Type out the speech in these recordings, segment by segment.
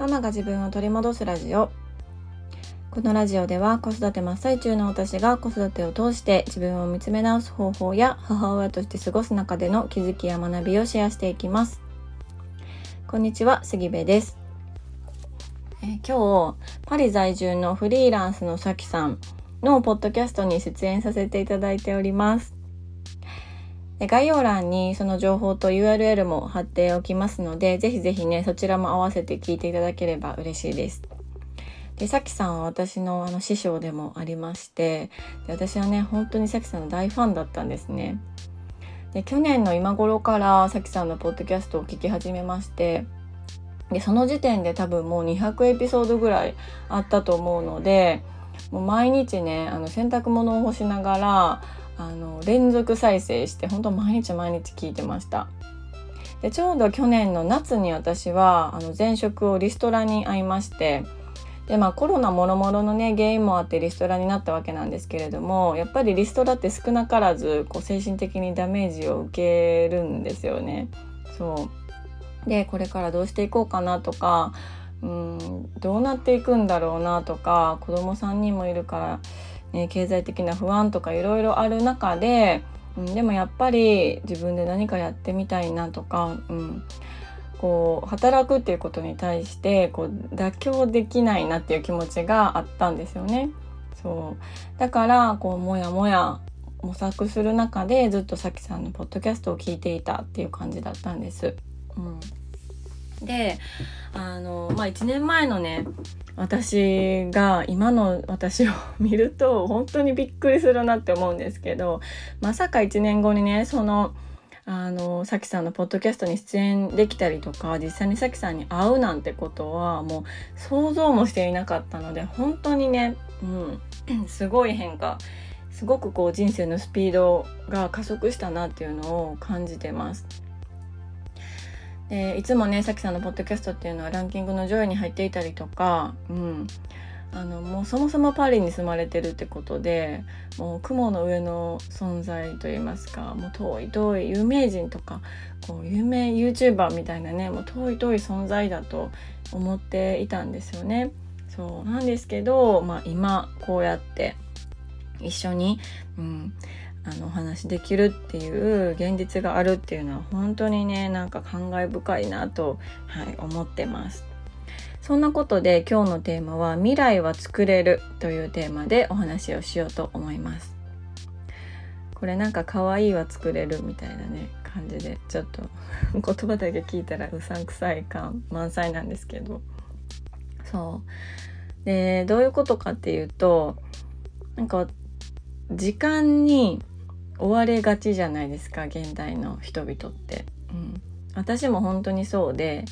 ママが自分を取り戻すラジオ。このラジオでは子育て真っ最中の私が子育てを通して自分を見つめ直す方法や母親として過ごす中での気づきや学びをシェアしていきます。こんにちは杉部です。え今日パリ在住のフリーランスのさきさんのポッドキャストに出演させていただいております。概要欄にその情報と URL も貼っておきますので、ぜひぜひね、そちらも合わせて聞いていただければ嬉しいです。で、さきさんは私のあの師匠でもありまして、で私はね、本当にさきさんの大ファンだったんですね。で、去年の今頃からさきさんのポッドキャストを聞き始めまして、で、その時点で多分もう200エピソードぐらいあったと思うので、もう毎日ね、あの洗濯物を干しながら、あの連続再生して本当毎日毎日聞いてましたでちょうど去年の夏に私はあの前職をリストラに会いましてでまあコロナもろもろのね原因もあってリストラになったわけなんですけれどもやっぱりリストラって少なからずこう精神的にダメージを受けるんですよね。そうでこれからどうしていこうかなとかうんどうなっていくんだろうなとか子供3人もいるからね、経済的な不安とかいろいろある中で、うん、でもやっぱり自分で何かやってみたいなとか、うん、こう働くっていうことに対してこう妥協できないなっていう気持ちがあったんですよね。そうだからこうもやもや模索する中でずっとさきさんのポッドキャストを聞いていたっていう感じだったんです。うんであのまあ1年前のね私が今の私を見ると本当にびっくりするなって思うんですけどまさか1年後にねそのあのさきさんのポッドキャストに出演できたりとか実際にさきさんに会うなんてことはもう想像もしていなかったので本当にね、うん、すごい変化すごくこう人生のスピードが加速したなっていうのを感じてます。でいつもねさきさんのポッドキャストっていうのはランキングの上位に入っていたりとか、うん、あのもうそもそもパリに住まれてるってことでもう雲の上の存在といいますかもう遠い遠い有名人とかこう有名 YouTuber みたいなねもう遠い遠い存在だと思っていたんですよね。そうなんですけど、まあ、今こうやって一緒に、うん、あのお話できるっていう現実があるっていうのは本当にねなんか感慨深いなと、はい、思ってます。そんなことで今日のテーマは未来は作れるというテーマでお話をしようと思います。これなんか可愛いは作れるみたいなね感じでちょっと 言葉だけ聞いたらうさんくさい感満載なんですけどそうでどういうことかっていうとなんか時間に追われがちじゃないですか現代の人々って。うん、私も本当にそうで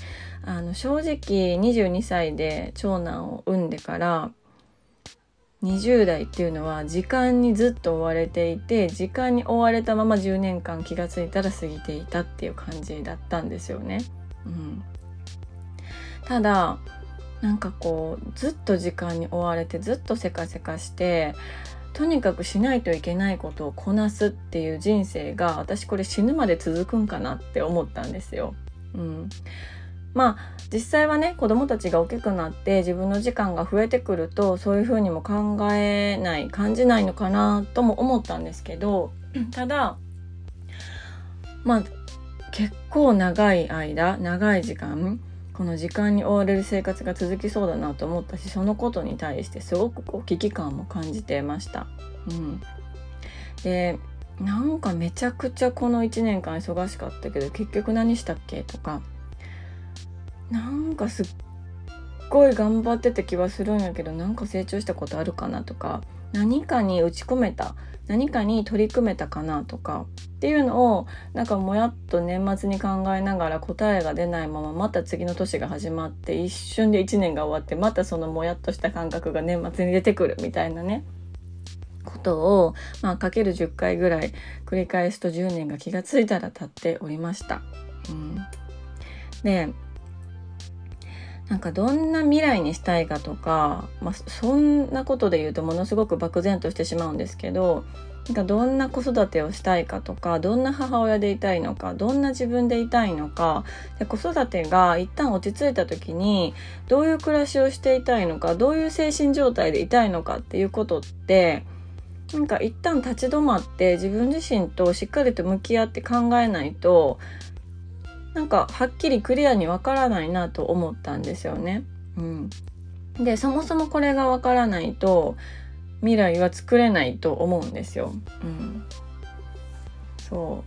あの正直22歳で長男を産んでから20代っていうのは時間にずっと追われていて時間に追われたまま10年間気が付いたら過ぎていたっていう感じだったんですよね。うん、ただなんかこうずっと時間に追われてずっとせかせかしてとにかくしないといけないことをこなすっていう人生が私これ死ぬまで続くんかなって思ったんですよ。うん、まあ実際はね子供たちが大きくなって自分の時間が増えてくるとそういうふうにも考えない感じないのかなとも思ったんですけどただまあ結構長い間長い時間この時間に追われる生活が続きそうだなと思ったしそのことに対してすごくこう危機感も感じてました。うん、でなんかめちゃくちゃこの1年間忙しかったけど結局何したっけとか。なんかすっごい頑張ってた気はするんやけどなんか成長したことあるかなとか。何かに打ち込めた何かに取り組めたかなとかっていうのをなんかもやっと年末に考えながら答えが出ないまままた次の年が始まって一瞬で1年が終わってまたそのもやっとした感覚が年末に出てくるみたいなねことを、まあ、かける10回ぐらい繰り返すと10年が気が付いたら経っておりました。うん、でなんかどんな未来にしたいかとか、まあ、そんなことで言うとものすごく漠然としてしまうんですけどなんかどんな子育てをしたいかとかどんな母親でいたいのかどんな自分でいたいのかで子育てが一旦落ち着いた時にどういう暮らしをしていたいのかどういう精神状態でいたいのかっていうことってなんか一旦立ち止まって自分自身としっかりと向き合って考えないとなんかはっきりクリアにわからないなと思ったんですよね。うん、でそもそもこれがわからないと未来は作れないと思うんですよ。うん、そ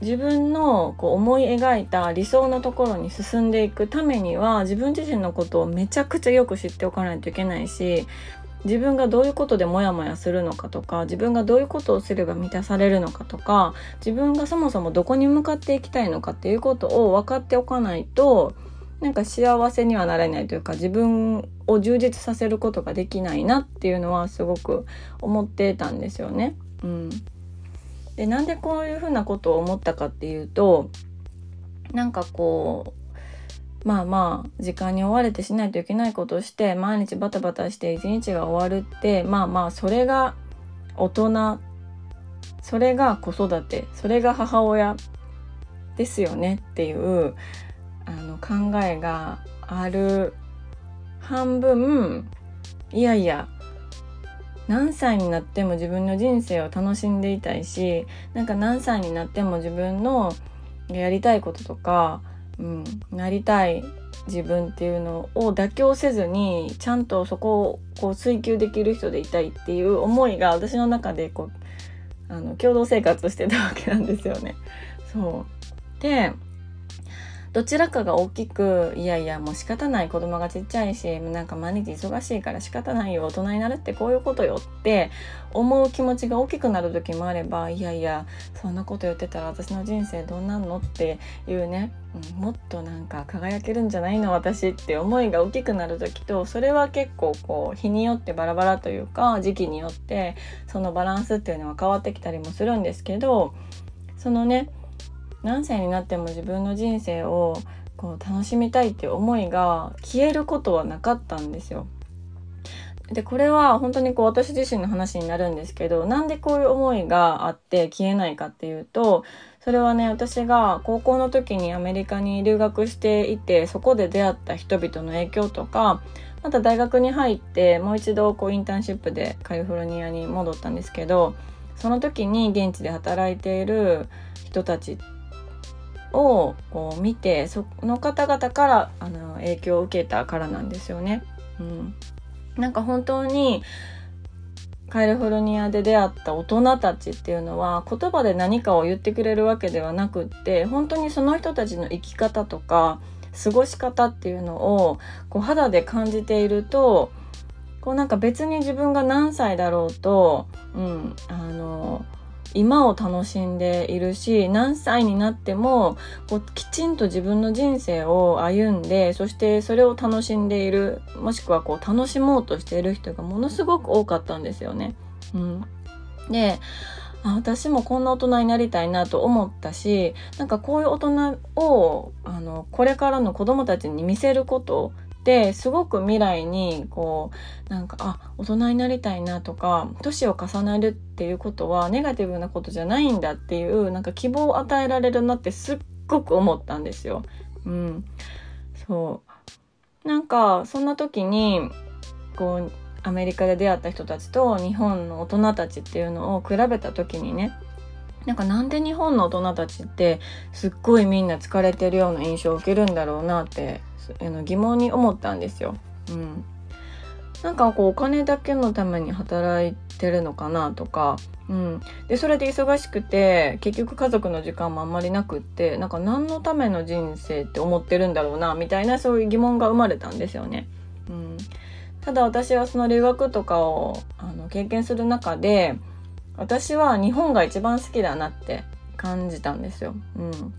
う自分のこう思い描いた理想のところに進んでいくためには自分自身のことをめちゃくちゃよく知っておかないといけないし自分がどういうことでモヤモヤするのかとか自分がどういうことをすれば満たされるのかとか自分がそもそもどこに向かっていきたいのかっていうことを分かっておかないとなんか幸せにはなれないというか自分を充実させることができないなっていうのはすごく思ってたんですよね。うん、でなんでこういうふうなことを思ったかっていうとなんかこうまあまあ時間に追われてしないといけないことをして毎日バタバタして一日が終わるってまあまあそれが大人それが子育てそれが母親ですよねっていうあの考えがある半分いやいや何歳になっても自分の人生を楽しんでいたいしなんか何歳になっても自分のやりたいこととか、うん、なりたい自分っていうのを妥協せずにちゃんとそこをこう追求できる人でいたいっていう思いが私の中でこうあの共同生活してたわけなんですよね。そうでどちらかが大きくいやいやもう仕方ない。子供がちっちゃいしなんか毎日忙しいから仕方ないよ大人になるってこういうことよって思う気持ちが大きくなる時もあればいやいやそんなこと言ってたら私の人生どうなんのっていうね、うん、もっとなんか輝けるんじゃないの私って思いが大きくなる時とそれは結構こう日によってバラバラというか時期によってそのバランスっていうのは変わってきたりもするんですけどそのね何歳になっても自分の人生をこう楽しみたいって思いが消えることはなかったんですよ。でこれは本当にこう私自身の話になるんですけどなんでこういう思いがあって消えないかっていうとそれはね私が高校の時にアメリカに留学していてそこで出会った人々の影響とかまた大学に入ってもう一度こうインターンシップでカリフォルニアに戻ったんですけどその時に現地で働いている人たちをこう見てその方々からあの影響を受けたからなんですよね。うん、なんか本当にカリフォルニアで出会った大人たちっていうのは言葉で何かを言ってくれるわけではなくって本当にその人たちの生き方とか過ごし方っていうのをこう肌で感じているとこうなんか別に自分が何歳だろうと、うん、あの今を楽しんでいるし何歳になってもこうきちんと自分の人生を歩んでそしてそれを楽しんでいるもしくはこう楽しもうとしている人がものすごく多かったんですよね。うん、で私もこんな大人になりたいなと思ったしなんかこういう大人をあのこれからの子供たちに見せることってすごく未来にこうなんかあ大人になりたいなとか年を重ねるっていうことはネガティブなことじゃないんだっていうなんか希望を与えられるなってすっごく思ったんですよ。うん、そうなんかそんな時にこうアメリカで出会った人たちと日本の大人たちっていうのを比べた時にねなんかなんで日本の大人たちってすっごいみんな疲れてるような印象を受けるんだろうなってあの疑問に思ったんですよ。うん、なんかこうお金だけのために働いてるのかなとか、うん、でそれで忙しくて結局家族の時間もあんまりなくってなんか何のための人生って思ってるんだろうなみたいなそういう疑問が生まれたんですよね。うん、ただ私はその留学とかをあの経験する中で私は日本が一番好きだなって感じたんですよ。うん、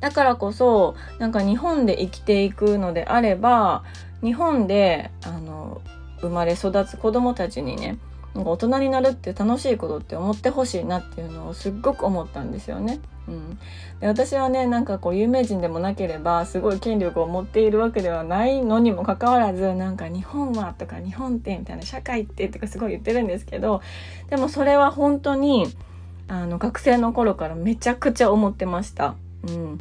だからこそなんか日本で生きていくのであれば日本であの生まれ育つ子供たちにねなんか大人になるって楽しいことって思ってほしいなっていうのをすっごく思ったんですよね。うん、で私はねなんかこう有名人でもなければすごい権力を持っているわけではないのにもかかわらずなんか日本はとか日本ってみたいな社会ってとかすごい言ってるんですけどでもそれは本当にあの学生の頃からめちゃくちゃ思ってました。うん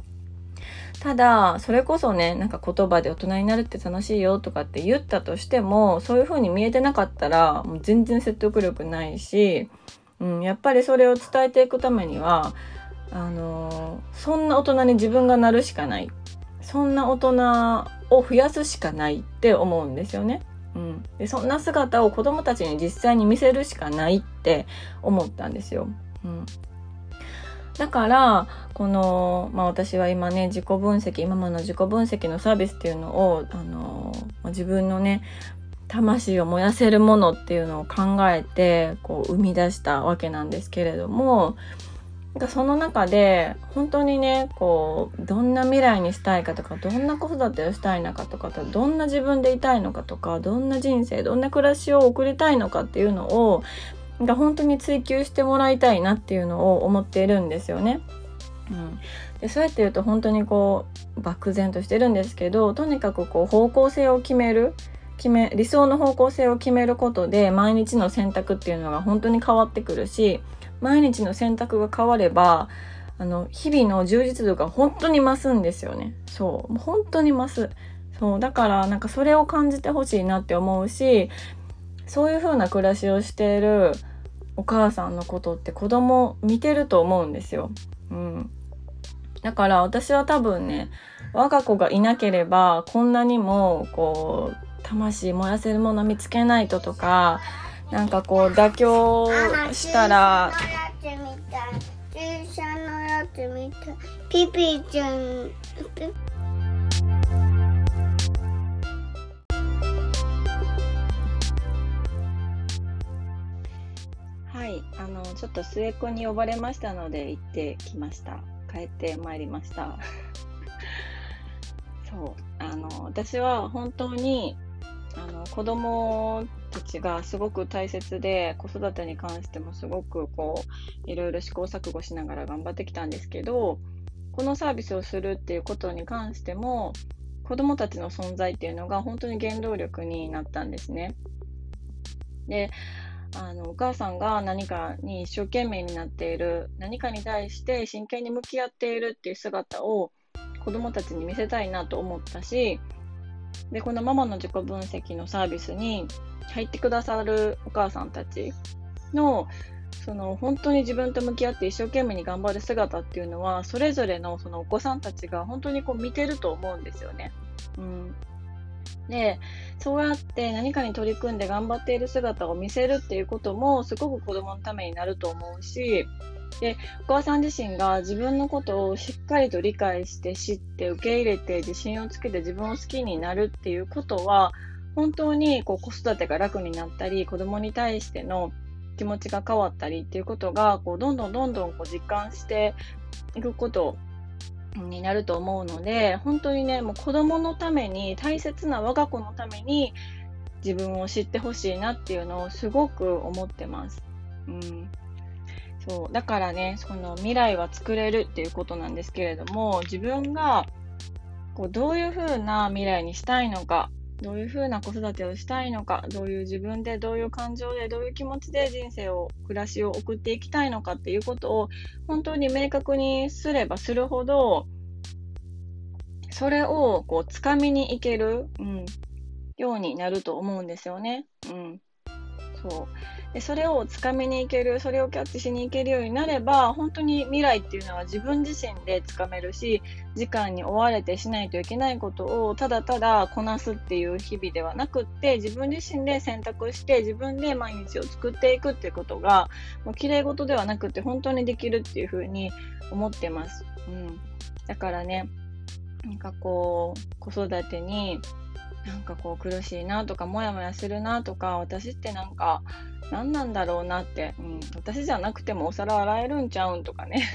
ただ、それこそね、なんか言葉で大人になるって楽しいよとかって言ったとしても、そういう風に見えてなかったら、もう全然説得力ないし、うん、やっぱりそれを伝えていくためには、あのー、そんな大人に自分がなるしかない。そんな大人を増やすしかないって思うんですよね。うん、でそんな姿を子供たちに実際に見せるしかないって思ったんですよ。うん、だからこの、まあ、私は今ね自己分析今までの自己分析のサービスっていうのをあの自分のね魂を燃やせるものっていうのを考えてこう生み出したわけなんですけれどもその中で本当にねこうどんな未来にしたいかとかどんな子育てをしたいのかとかどんな自分でいたいのかとかどんな人生どんな暮らしを送りたいのかっていうのをなんか本当に追求してもらいたいなっていうのを思っているんですよね。うん、でそうやって言うと本当にこう漠然としてるんですけどとにかくこう方向性を決める決め理想の方向性を決めることで毎日の選択っていうのが本当に変わってくるし毎日の選択が変わればあの日々の充実度が本当に増すんですよね。そう。本当に増す。そう。だからなんかそれを感じてほしいなって思うしそういう風な暮らしをしているお母さんのことって子供見てると思うんですよ。うん。だから私は多分ね我が子がいなければこんなにもこう魂燃やせるもの見つけないととかなんかこう妥協したらピピちゃんはいあのちょっと末っ子に呼ばれましたので行ってきました帰ってまいりました そうあの私は本当にあの子供たちがすごく大切で子育てに関してもすごくこういろいろ試行錯誤しながら頑張ってきたんですけどこのサービスをするっていうことに関しても子供たちの存在っていうのが本当に原動力になったんですね。であのお母さんが何かに一生懸命になっている何かに対して真剣に向き合っているっていう姿を子供たちに見せたいなと思ったしでこのママの自己分析のサービスに入ってくださるお母さんたちのその本当に自分と向き合って一生懸命に頑張る姿っていうのはそれぞれのそのお子さんたちが本当にこう見てると思うんですよね。うん、でそうやって何かに取り組んで頑張っている姿を見せるっていうこともすごく子供のためになると思うしでお母さん自身が自分のことをしっかりと理解して知って受け入れて自信をつけて自分を好きになるっていうことは本当にこう子育てが楽になったり子供に対しての気持ちが変わったりっていうことがこうどんどんどんどんこう実感していくことになると思うので本当にねもう子供のために大切な我が子のために自分を知ってほしいなっていうのをすごく思ってます。うん、そうだからねその未来は作れるっていうことなんですけれども自分がこうどういうふうな未来にしたいのかどういうふうな子育てをしたいのかどういう自分でどういう感情でどういう気持ちで人生を暮らしを送っていきたいのかっていうことを本当に明確にすればするほどそれをこう掴みにいける、うん、ようになると思うんですよね。うん、そうでそれをつかみにいけるそれをキャッチしにいけるようになれば本当に未来っていうのは自分自身でつかめるし時間に追われてしないといけないことをただただこなすっていう日々ではなくって自分自身で選択して自分で毎日を作っていくっていうことがもう綺麗事ではなくて本当にできるっていうふうに思ってます。うん、だからねなんかこう子育てになんかこう苦しいなとかモヤモヤするなとか私ってなんか何なんだろうなって、うん、私じゃなくてもお皿洗えるんちゃうんとかね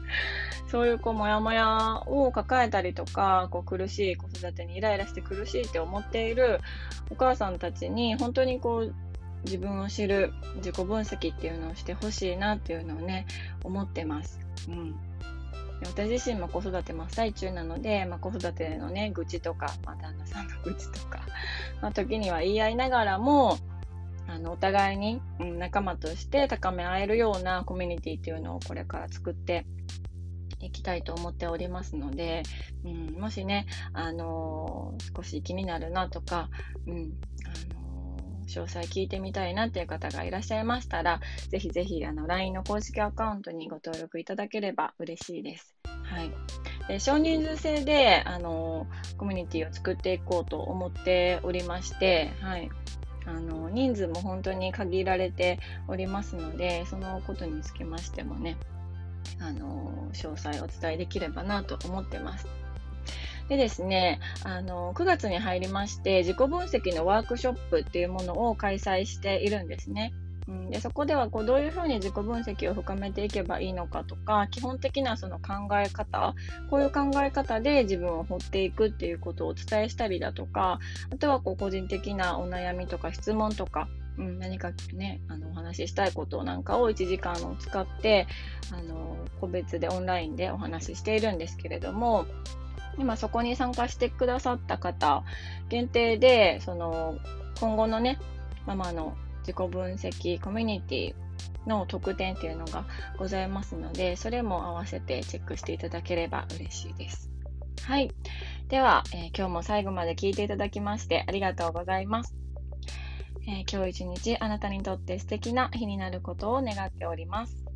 そういうこうモヤモヤを抱えたりとかこう苦しい子育てにイライラして苦しいって思っているお母さんたちに本当にこう自分を知る自己分析っていうのをしてほしいなっていうのをね、思ってます。うん。私自身も子育て真っ最中なので、まあ、子育てのね、愚痴とか、まあ、旦那さんの愚痴とか、まあ、時には言い合いながらも、あの、お互いに、仲間として高め合えるようなコミュニティっていうのをこれから作っていきたいと思っておりますので、うん、もしね、あのー、少し気になるなとか、うん、あの、詳細聞いてみたいなっていう方がいらっしゃいましたら、ぜひぜひ、あの、LINE の公式アカウントにご登録いただければ嬉しいです。はい。で少人数制で、あの、コミュニティを作っていこうと思っておりまして、はい。あの人数も本当に限られておりますのでそのことにつきましてもねあの詳細お伝えできればなと思ってます。でですね、あの9月に入りまして自己分析のワークショップっていうものを開催しているんですね。でそこではこうどういうふうに自己分析を深めていけばいいのかとか基本的なその考え方こういう考え方で自分を掘っていくっていうことをお伝えしたりだとかあとはこう個人的なお悩みとか質問とかうん、何かね、あの、お話ししたいことなんかを1時間を使って、あの、個別でオンラインでお話ししているんですけれども、今そこに参加してくださった方限定で、その、今後のね、ママの自己分析コミュニティの特典っていうのがございますので、それも合わせてチェックしていただければ嬉しいです。はい。では、えー、今日も最後まで聞いていただきましてありがとうございます。えー、今日一日あなたにとって素敵な日になることを願っております。